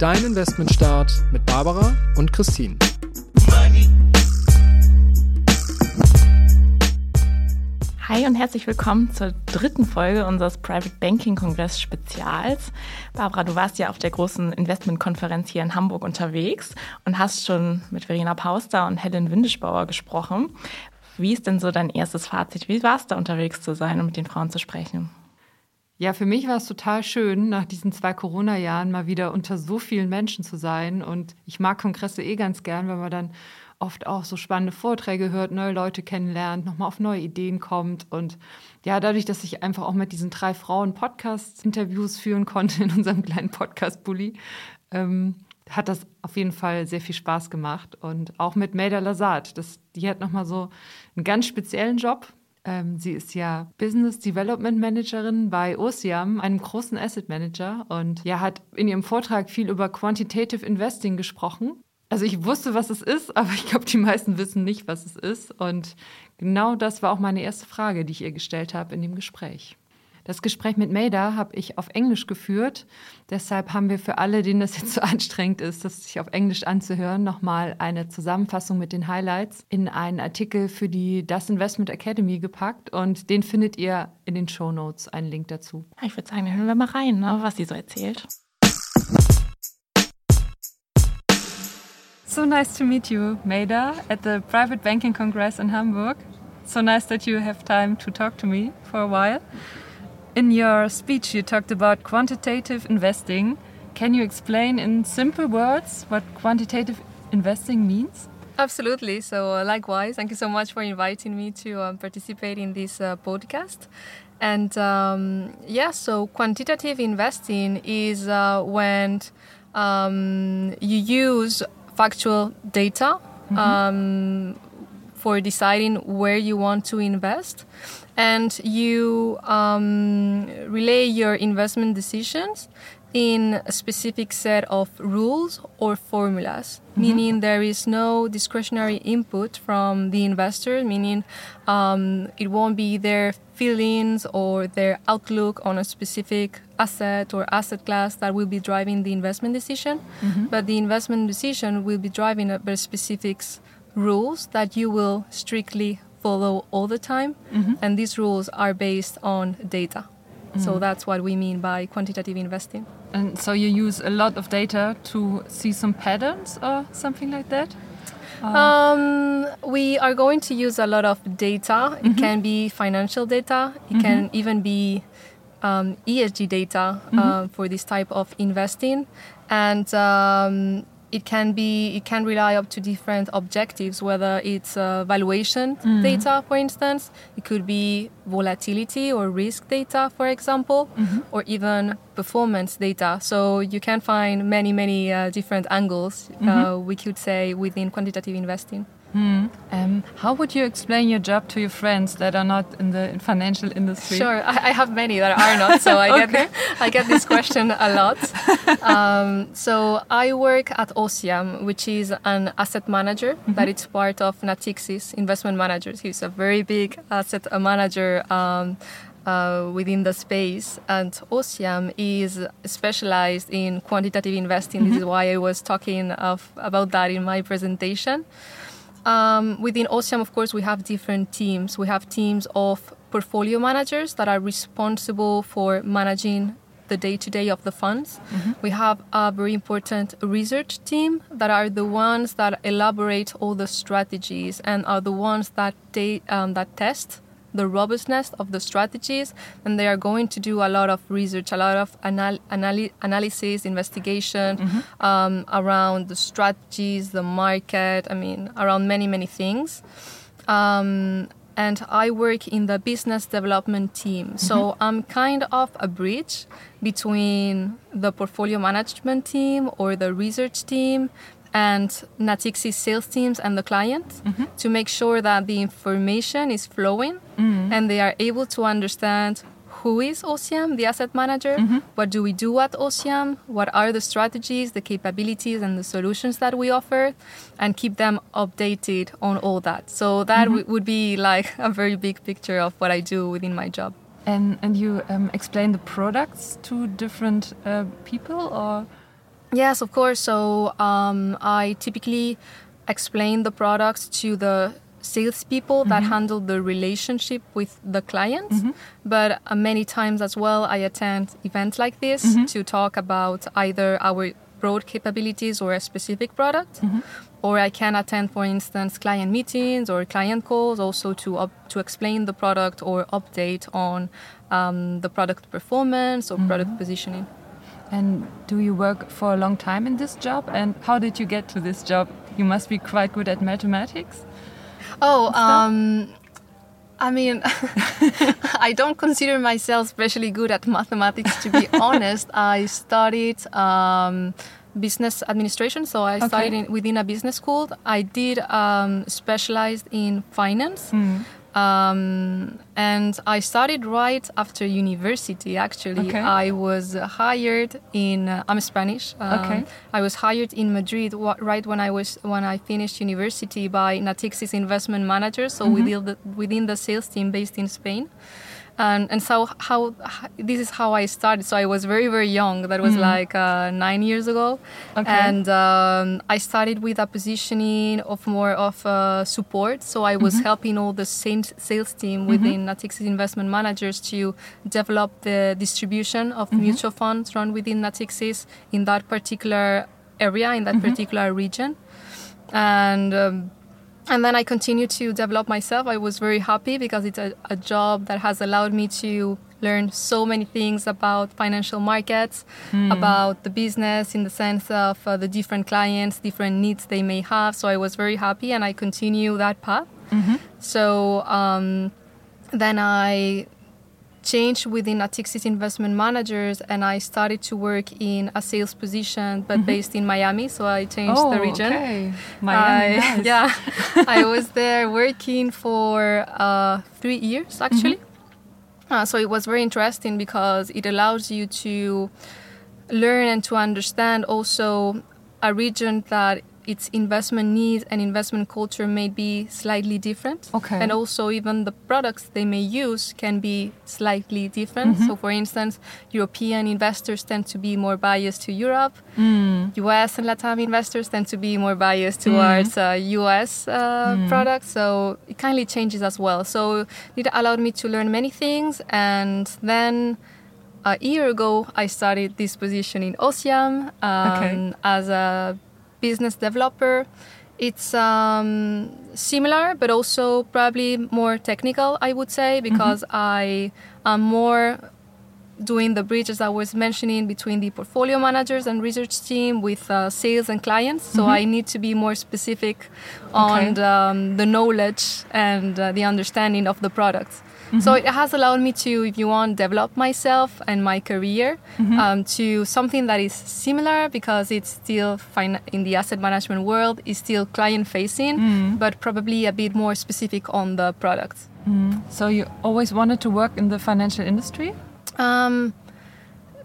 Dein Investmentstart mit Barbara und Christine. Hi und herzlich willkommen zur dritten Folge unseres Private Banking Kongress Spezials. Barbara, du warst ja auf der großen Investmentkonferenz hier in Hamburg unterwegs und hast schon mit Verena Pauster und Helen Windischbauer gesprochen. Wie ist denn so dein erstes Fazit? Wie war es da unterwegs zu sein und mit den Frauen zu sprechen? Ja, für mich war es total schön, nach diesen zwei Corona-Jahren mal wieder unter so vielen Menschen zu sein. Und ich mag Kongresse eh ganz gern, weil man dann oft auch so spannende Vorträge hört, neue Leute kennenlernt, nochmal auf neue Ideen kommt. Und ja, dadurch, dass ich einfach auch mit diesen drei Frauen Podcast-Interviews führen konnte in unserem kleinen Podcast-Bully, ähm, hat das auf jeden Fall sehr viel Spaß gemacht. Und auch mit Maida Lazard. Das, die hat nochmal so einen ganz speziellen Job sie ist ja Business Development Managerin bei Osiam, einem großen Asset Manager, und ja, hat in ihrem Vortrag viel über Quantitative Investing gesprochen. Also ich wusste, was es ist, aber ich glaube, die meisten wissen nicht, was es ist. Und genau das war auch meine erste Frage, die ich ihr gestellt habe in dem Gespräch. Das Gespräch mit Maida habe ich auf Englisch geführt. Deshalb haben wir für alle, denen das jetzt so anstrengend ist, das sich auf Englisch anzuhören, nochmal eine Zusammenfassung mit den Highlights in einen Artikel für die Das Investment Academy gepackt. Und den findet ihr in den Show Notes, einen Link dazu. Ich würde sagen, hören wir mal rein, ne, was sie so erzählt. So nice to meet you, Maida, at the Private Banking Congress in Hamburg. So nice that you have time to talk to me for a while. In your speech, you talked about quantitative investing. Can you explain in simple words what quantitative investing means? Absolutely. So, uh, likewise, thank you so much for inviting me to um, participate in this uh, podcast. And um, yeah, so quantitative investing is uh, when um, you use factual data mm -hmm. For deciding where you want to invest and you um, relay your investment decisions in a specific set of rules or formulas, mm-hmm. meaning there is no discretionary input from the investor, meaning um, it won't be their feelings or their outlook on a specific asset or asset class that will be driving the investment decision, mm-hmm. but the investment decision will be driving a specific rules that you will strictly follow all the time. Mm-hmm. And these rules are based on data. Mm-hmm. So that's what we mean by quantitative investing. And so you use a lot of data to see some patterns or something like that? Um, we are going to use a lot of data. It mm-hmm. can be financial data, it mm-hmm. can even be um, ESG data mm-hmm. uh, for this type of investing. And um, it can be it can rely up to different objectives whether it's uh, valuation mm. data for instance it could be volatility or risk data for example mm-hmm. or even performance data so you can find many many uh, different angles uh, mm-hmm. uh, we could say within quantitative investing Hmm. Um, how would you explain your job to your friends that are not in the financial industry? Sure, I, I have many that are not, so I okay. get I get this question a lot. Um, so I work at Ossiam, which is an asset manager mm -hmm. that it's part of Natixis Investment Managers. He's a very big asset manager. Um, uh, within the space. And Ossiam is specialized in quantitative investing. Mm -hmm. This is why I was talking of, about that in my presentation. Um, within Ossiam, of course, we have different teams. We have teams of portfolio managers that are responsible for managing the day to day of the funds. Mm-hmm. We have a very important research team that are the ones that elaborate all the strategies and are the ones that, they, um, that test the robustness of the strategies and they are going to do a lot of research a lot of anal- anal- analysis investigation mm-hmm. um, around the strategies the market i mean around many many things um, and I work in the business development team. So I'm kind of a bridge between the portfolio management team or the research team and Natixis sales teams and the client to make sure that the information is flowing and they are able to understand who is Ossiam, the asset manager, what do we do at Ossiam, what are the strategies, the capabilities, and the solutions that we offer, and keep them updated on all that. So that w- would be like a very big picture of what I do within my job. And and you um, explain the products to different uh, people, or Yes, of course. So um, I typically explain the products to the salespeople that handle the relationship with the client. But uh, many times as well, I attend events like this to talk about either our broad capabilities or a specific product. Or I can attend, for instance, client meetings or client calls, also to up, to explain the product or update on um, the product performance or product positioning. And do you work for a long time in this job? And how did you get to this job? You must be quite good at mathematics. Oh, um, I mean, I don't consider myself especially good at mathematics, to be honest. I studied um, business administration, so I studied in, within a business school. I did um, specialized in finance. Um, and I started right after university. Actually, Okay. I was hired in. Uh, I'm Spanish. Um, Okay. I was hired in Madrid right when I was when I finished university by Natixis investment manager, so within the within the sales team based in Spain. And, and so how, this is how I started. So I was very very young. That was like uh, nine years ago, Okay. and um, I started with a positioning of more of uh, support. So I was helping all the sales sales team within Natixis investment managers to develop the distribution of mutual funds run within Natixis in that particular area in that particular region, and. Um, and then I continued to develop myself. I was very happy because it's a, a job that has allowed me to learn so many things about financial markets, about the business in the sense of uh, the different clients, different needs they may have. So I was very happy and I continue that path. So um, then I changed within Natixis investment managers and I started to work in a sales position but based in Miami. So I changed the region. Oh, okay. Miami. I- nice. Yeah, I was there working for uh, three years actually. Uh, so it was very interesting because it allows you to learn and to understand also a region that its investment needs and investment culture may be slightly different. Okay. And also even the products they may use can be slightly different. So for instance, European investors tend to be more biased to Europe. US and Latam investors tend to be more biased towards uh, US uh, products. So it kindly changes as well. So it allowed me to learn many things. And then a year ago, I started this position in Ossiam um, Okay. as a business developer. It's um, similar, but also probably more technical, I would say, because I am more doing the bridge, as I was mentioning, between the portfolio managers and research team with uh, sales and clients. So I need to be more specific on Okay. the, um, the knowledge and uh, the understanding of the products. So it has allowed me to, if you want, develop myself and my career um, to something that is similar because it's still fin- in the asset management world, is still client facing, but probably a bit more specific on the products. So you always wanted to work in the financial industry? Um,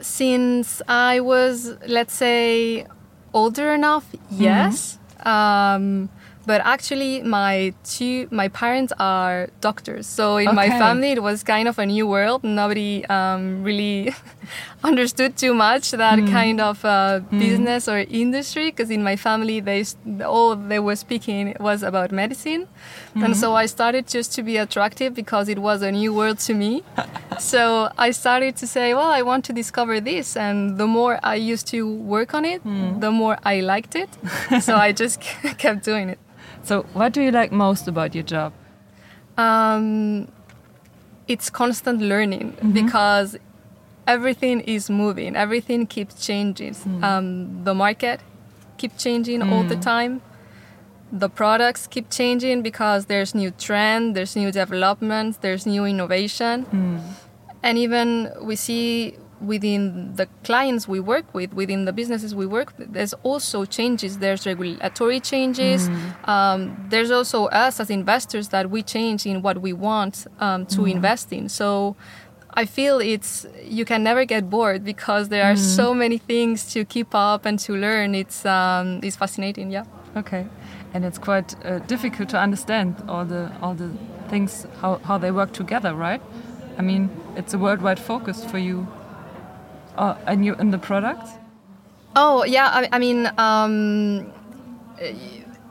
since I was, let's say, older enough, yes. Um, but actually, my two my parents are doctors, so in my family it was kind of a new world. Nobody um, really understood too much that kind of uh, business or industry because in my family they all they were speaking was about medicine, and so I started just to be attractive because it was a new world to me. so I started to say, well, I want to discover this, and the more I used to work on it, the more I liked it. so I just kept doing it. So what do you like most about your job? Um, it's constant learning because everything is moving, everything keeps changing. Um, the market keeps changing all the time. the products keep changing because there's new trend, there's new developments, there's new innovation. And even we see within the clients we work with, within the businesses we work with, there's also changes. There's regulatory changes. Um, there's also us as investors that we change in what we want um, to invest in. So I feel it's you can never get bored because there are so many things to keep up and to learn. It's um, it's fascinating. Yeah. Okay, and it's quite uh, difficult to understand all the all the things how how they work together, right? I mean, it's a worldwide focus for you, uh, and you in the products. Oh yeah, I, I mean, um,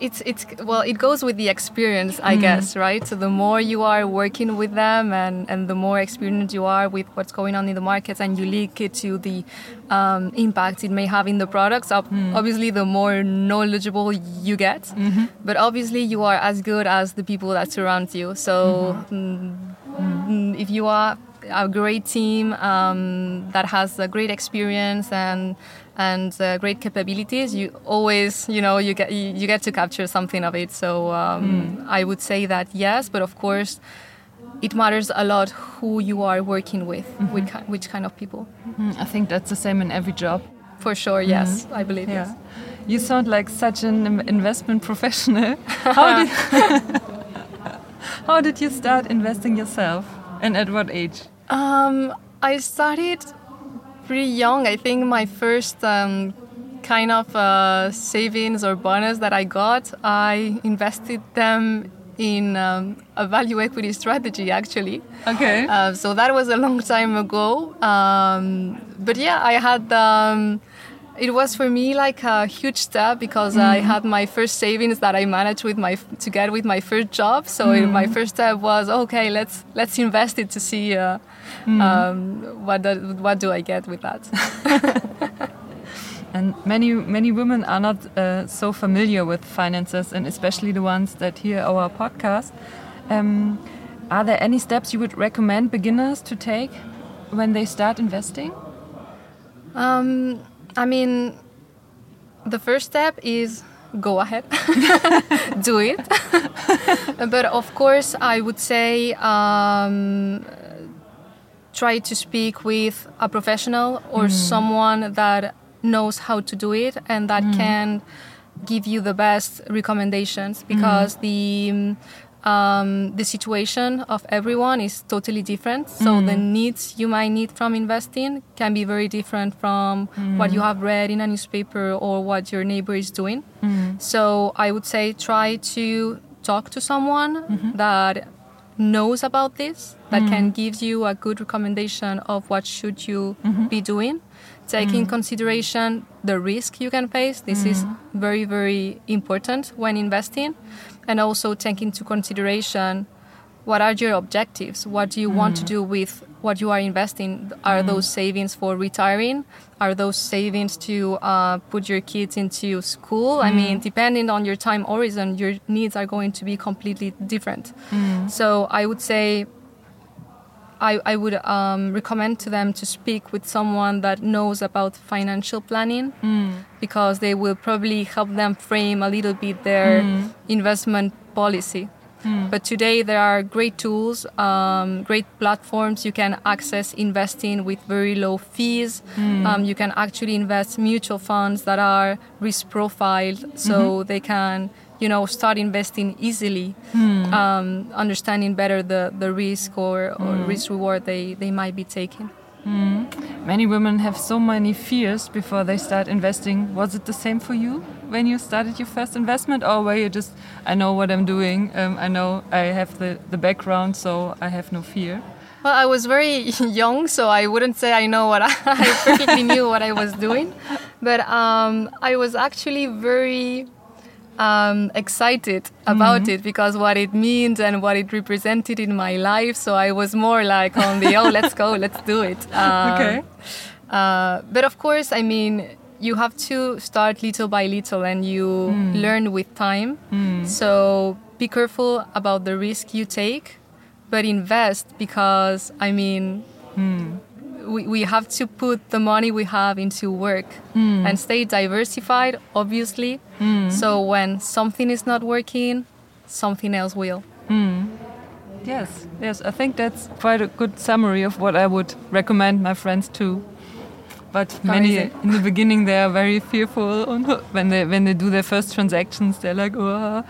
it's it's well, it goes with the experience, I guess, right? So the more you are working with them, and and the more experienced you are with what's going on in the markets, and you link it to the um, impact it may have in the products. ob- Obviously, the more knowledgeable you get, but obviously you are as good as the people that surround you. So. mm, mm, if you are a great team um, that has a great experience and and uh, great capabilities, you always you know you get you, get to capture something of it. So um, I would say that yes, but of course. It matters a lot who you are working with, with ki- which kind of people. Mm, I think that's the same in every job. For sure, yes, I believe yes. You sound like such an investment professional. How did How did you start investing yourself, and at what age? Um, I started pretty young. I think my first um, kind of uh, savings or bonus that I got, I invested them in um, a value equity strategy actually. Okay. Uh, so that was a long time ago. Um, but yeah, I had. Um, it was for me like a huge step because I had my first savings that I managed with my to get with my first job. So it- my first step was okay. Let's let's invest it to see uh, um, what do, what do I get with that. And many many women are not uh, so familiar with finances, and especially the ones that hear our podcast. Um, are there any steps you would recommend beginners to take when they start investing? Um, I mean, the first step is go ahead, do it. but of course, I would say um, try to speak with a professional or hmm. someone that knows how to do it and that hmm. can give you the best recommendations because hmm. the um, the situation of everyone is totally different. So mm. the needs you might need from investing can be very different from what mm. you have read in a newspaper or what your neighbor is doing. Mm. So I would say try to talk to someone mm-hmm. that knows about this that can give you a good recommendation of what should you mm-hmm. be doing. Take in consideration the risk you can face. This is very very important when investing and also take into consideration what are your objectives what do you want to mm. do with what you are investing? Are mm. those savings for retiring? Are those savings to uh, put your kids into school? I mm. mean depending on your time horizon your needs are going to be completely different. So i would say I, I would um, recommend to them to speak with someone that knows about financial planning because they will probably help them frame a little bit their investment policy. But today there are great tools, um, great platforms. You can access investing with very low fees. Um, you can actually invest mutual funds that are risk profiled, so they can you know start investing easily um, understanding better the, the risk or, or risk reward they, they might be taking. Many women have so many fears before they start investing. Was it the same for you when you started your first investment, or were you just, I know what I'm doing, um, I know I have the, the background, so I have no fear? well i was very young so i wouldn't say i know what i, I perfectly knew what i was doing. But um, i was actually very um, excited about it because what it means and what it represented in my life. So i was more like on the oh let's go let's do it. Um, Okay. Uh, but of course, I mean, you have to start little by little and you learn with time. So be careful about the risk you take, but invest because, I mean, we, we have to put the money we have into work Mm. and stay diversified, obviously. So when something is not working, something else will. Yes, yes, I think that's quite a good summary of what I would recommend my friends to. But many in the beginning they are very fearful when they when they do their first transactions they're like, oh,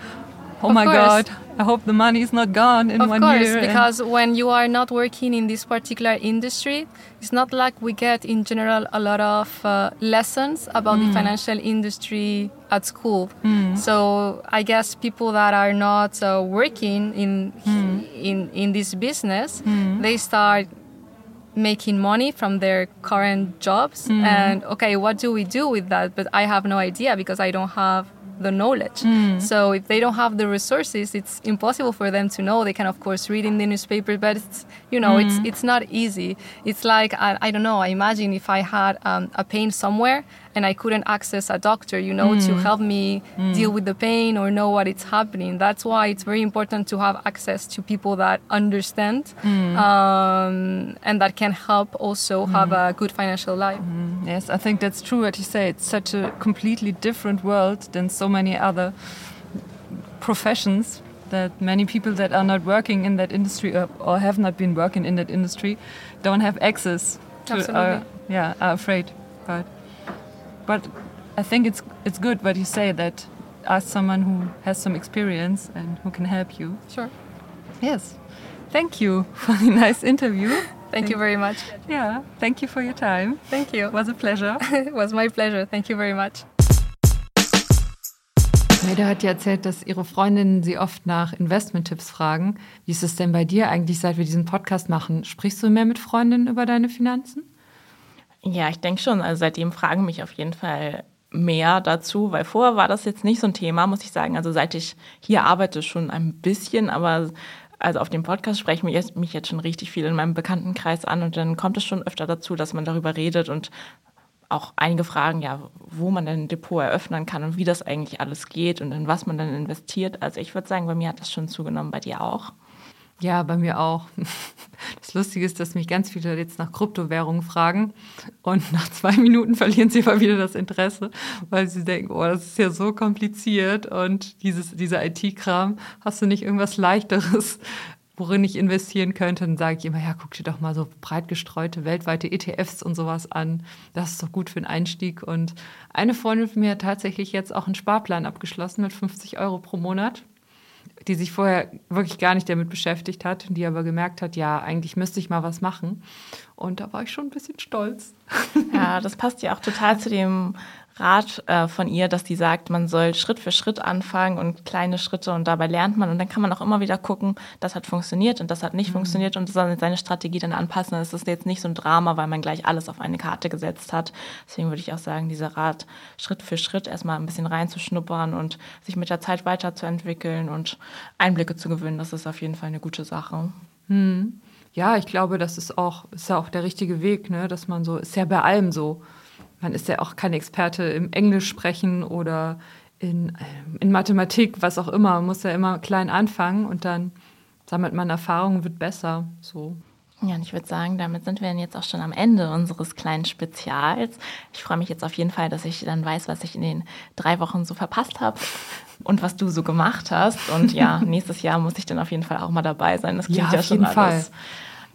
oh Of my course. god, I hope the money is not gone in of one course, year. because when you are not working in this particular industry, it's not like we get in general a lot of uh, lessons about Mm. the financial industry at school. So I guess people that are not uh, working in Mm. in in this business, they start making money from their current jobs Mm. and okay what do we do with that but i have no idea because i don't have the knowledge Mm. so if they don't have the resources it's impossible for them to know they can of course read in the newspaper but it's you know it's Mm. it's not easy it's like I, I don't know i imagine if i had um, a pain somewhere and i couldn't access a doctor you know Mm. to help me deal with the pain or know what it's happening that's why it's very important to have access to people that understand Mm. um, and that can help also have a good financial life Yes, I think that's true what you say. It's such a completely different world than so many other professions that many people that are not working in that industry or, or have not been working in that industry don't have access to. Absolutely. Are, yeah, are afraid. But but I think it's it's good what you say that ask someone who has some experience and who can help you. sure Yes. Thank you for the nice interview. thank you very much Yeah, thank you for your time. thank you It was a pleasure. it was my pleasure thank you very much Meda hat ja erzählt, dass ihre Freundinnen sie oft nach Investment-Tipps fragen. Wie ist es denn bei dir eigentlich, seit wir diesen Podcast machen? Sprichst du mehr mit Freundinnen über deine Finanzen? Ja, ich denke schon. Also seitdem fragen mich auf jeden Fall mehr dazu, weil vorher war das jetzt nicht so ein Thema, muss ich sagen. Also seit ich hier arbeite schon ein bisschen, aber also auf dem Podcast sprechen mich jetzt, mich jetzt schon richtig viel in meinem Bekanntenkreis an und dann kommt es schon öfter dazu, dass man darüber redet und auch einige fragen, ja, wo man denn ein Depot eröffnen kann und wie das eigentlich alles geht und in was man dann investiert. Also ich würde sagen, bei mir hat das schon zugenommen, bei dir auch. Ja, bei mir auch. Das Lustige ist, dass mich ganz viele jetzt nach Kryptowährungen fragen und nach zwei Minuten verlieren sie aber wieder das Interesse, weil sie denken, oh, das ist ja so kompliziert und dieses, dieser IT-Kram, hast du nicht irgendwas leichteres, worin ich investieren könnte? Dann sage ich immer, ja, guck dir doch mal so breit gestreute weltweite ETFs und sowas an. Das ist doch gut für den Einstieg. Und eine Freundin von mir hat tatsächlich jetzt auch einen Sparplan abgeschlossen mit 50 Euro pro Monat die sich vorher wirklich gar nicht damit beschäftigt hat, die aber gemerkt hat, ja, eigentlich müsste ich mal was machen. Und da war ich schon ein bisschen stolz. Ja, das passt ja auch total zu dem Rat äh, von ihr, dass die sagt, man soll Schritt für Schritt anfangen und kleine Schritte und dabei lernt man und dann kann man auch immer wieder gucken, das hat funktioniert und das hat nicht funktioniert und seine Strategie dann anpassen. Es ist jetzt nicht so ein Drama, weil man gleich alles auf eine Karte gesetzt hat. Deswegen würde ich auch sagen, dieser Rat, Schritt für Schritt erstmal ein bisschen reinzuschnuppern und sich mit der Zeit weiterzuentwickeln und Einblicke zu gewinnen, das ist auf jeden Fall eine gute Sache. Ja, ich glaube, das ist auch, ist ja auch der richtige Weg, ne? dass man so, ist ja bei allem so. Man ist ja auch kein Experte im Englisch sprechen oder in, ähm, in Mathematik, was auch immer. Man muss ja immer klein anfangen und dann sammelt man Erfahrung und wird besser. So. Ja, und ich würde sagen, damit sind wir dann jetzt auch schon am Ende unseres kleinen Spezials. Ich freue mich jetzt auf jeden Fall, dass ich dann weiß, was ich in den drei Wochen so verpasst habe und was du so gemacht hast. Und ja, nächstes Jahr muss ich dann auf jeden Fall auch mal dabei sein. Das klingt Ja, ja, auf schon jeden alles. Fall.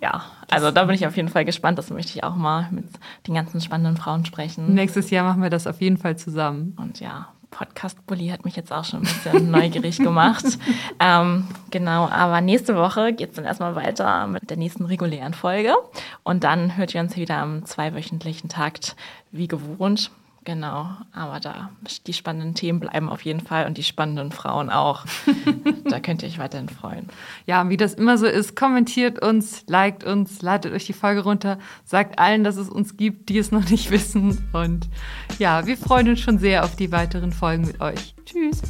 Ja, also da bin ich auf jeden Fall gespannt. Das möchte ich auch mal mit den ganzen spannenden Frauen sprechen. Nächstes Jahr machen wir das auf jeden Fall zusammen. Und ja, Podcast-Bully hat mich jetzt auch schon ein bisschen neugierig gemacht. Ähm, genau, aber nächste Woche geht es dann erstmal weiter mit der nächsten regulären Folge. Und dann hört ihr uns wieder am zweiwöchentlichen Takt wie gewohnt. Genau, aber da die spannenden Themen bleiben auf jeden Fall und die spannenden Frauen auch. da könnt ihr euch weiterhin freuen. Ja, und wie das immer so ist, kommentiert uns, liked uns, ladet euch die Folge runter, sagt allen, dass es uns gibt, die es noch nicht wissen. Und ja, wir freuen uns schon sehr auf die weiteren Folgen mit euch. Tschüss.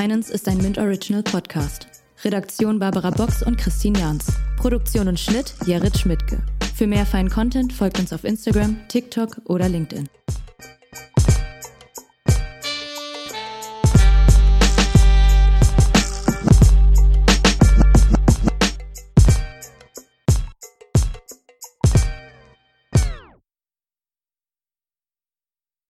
Finance ist ein Mint Original Podcast. Redaktion Barbara Box und Christine Jans. Produktion und Schnitt Jerit Schmidtke. Für mehr feinen Content folgt uns auf Instagram, TikTok oder LinkedIn.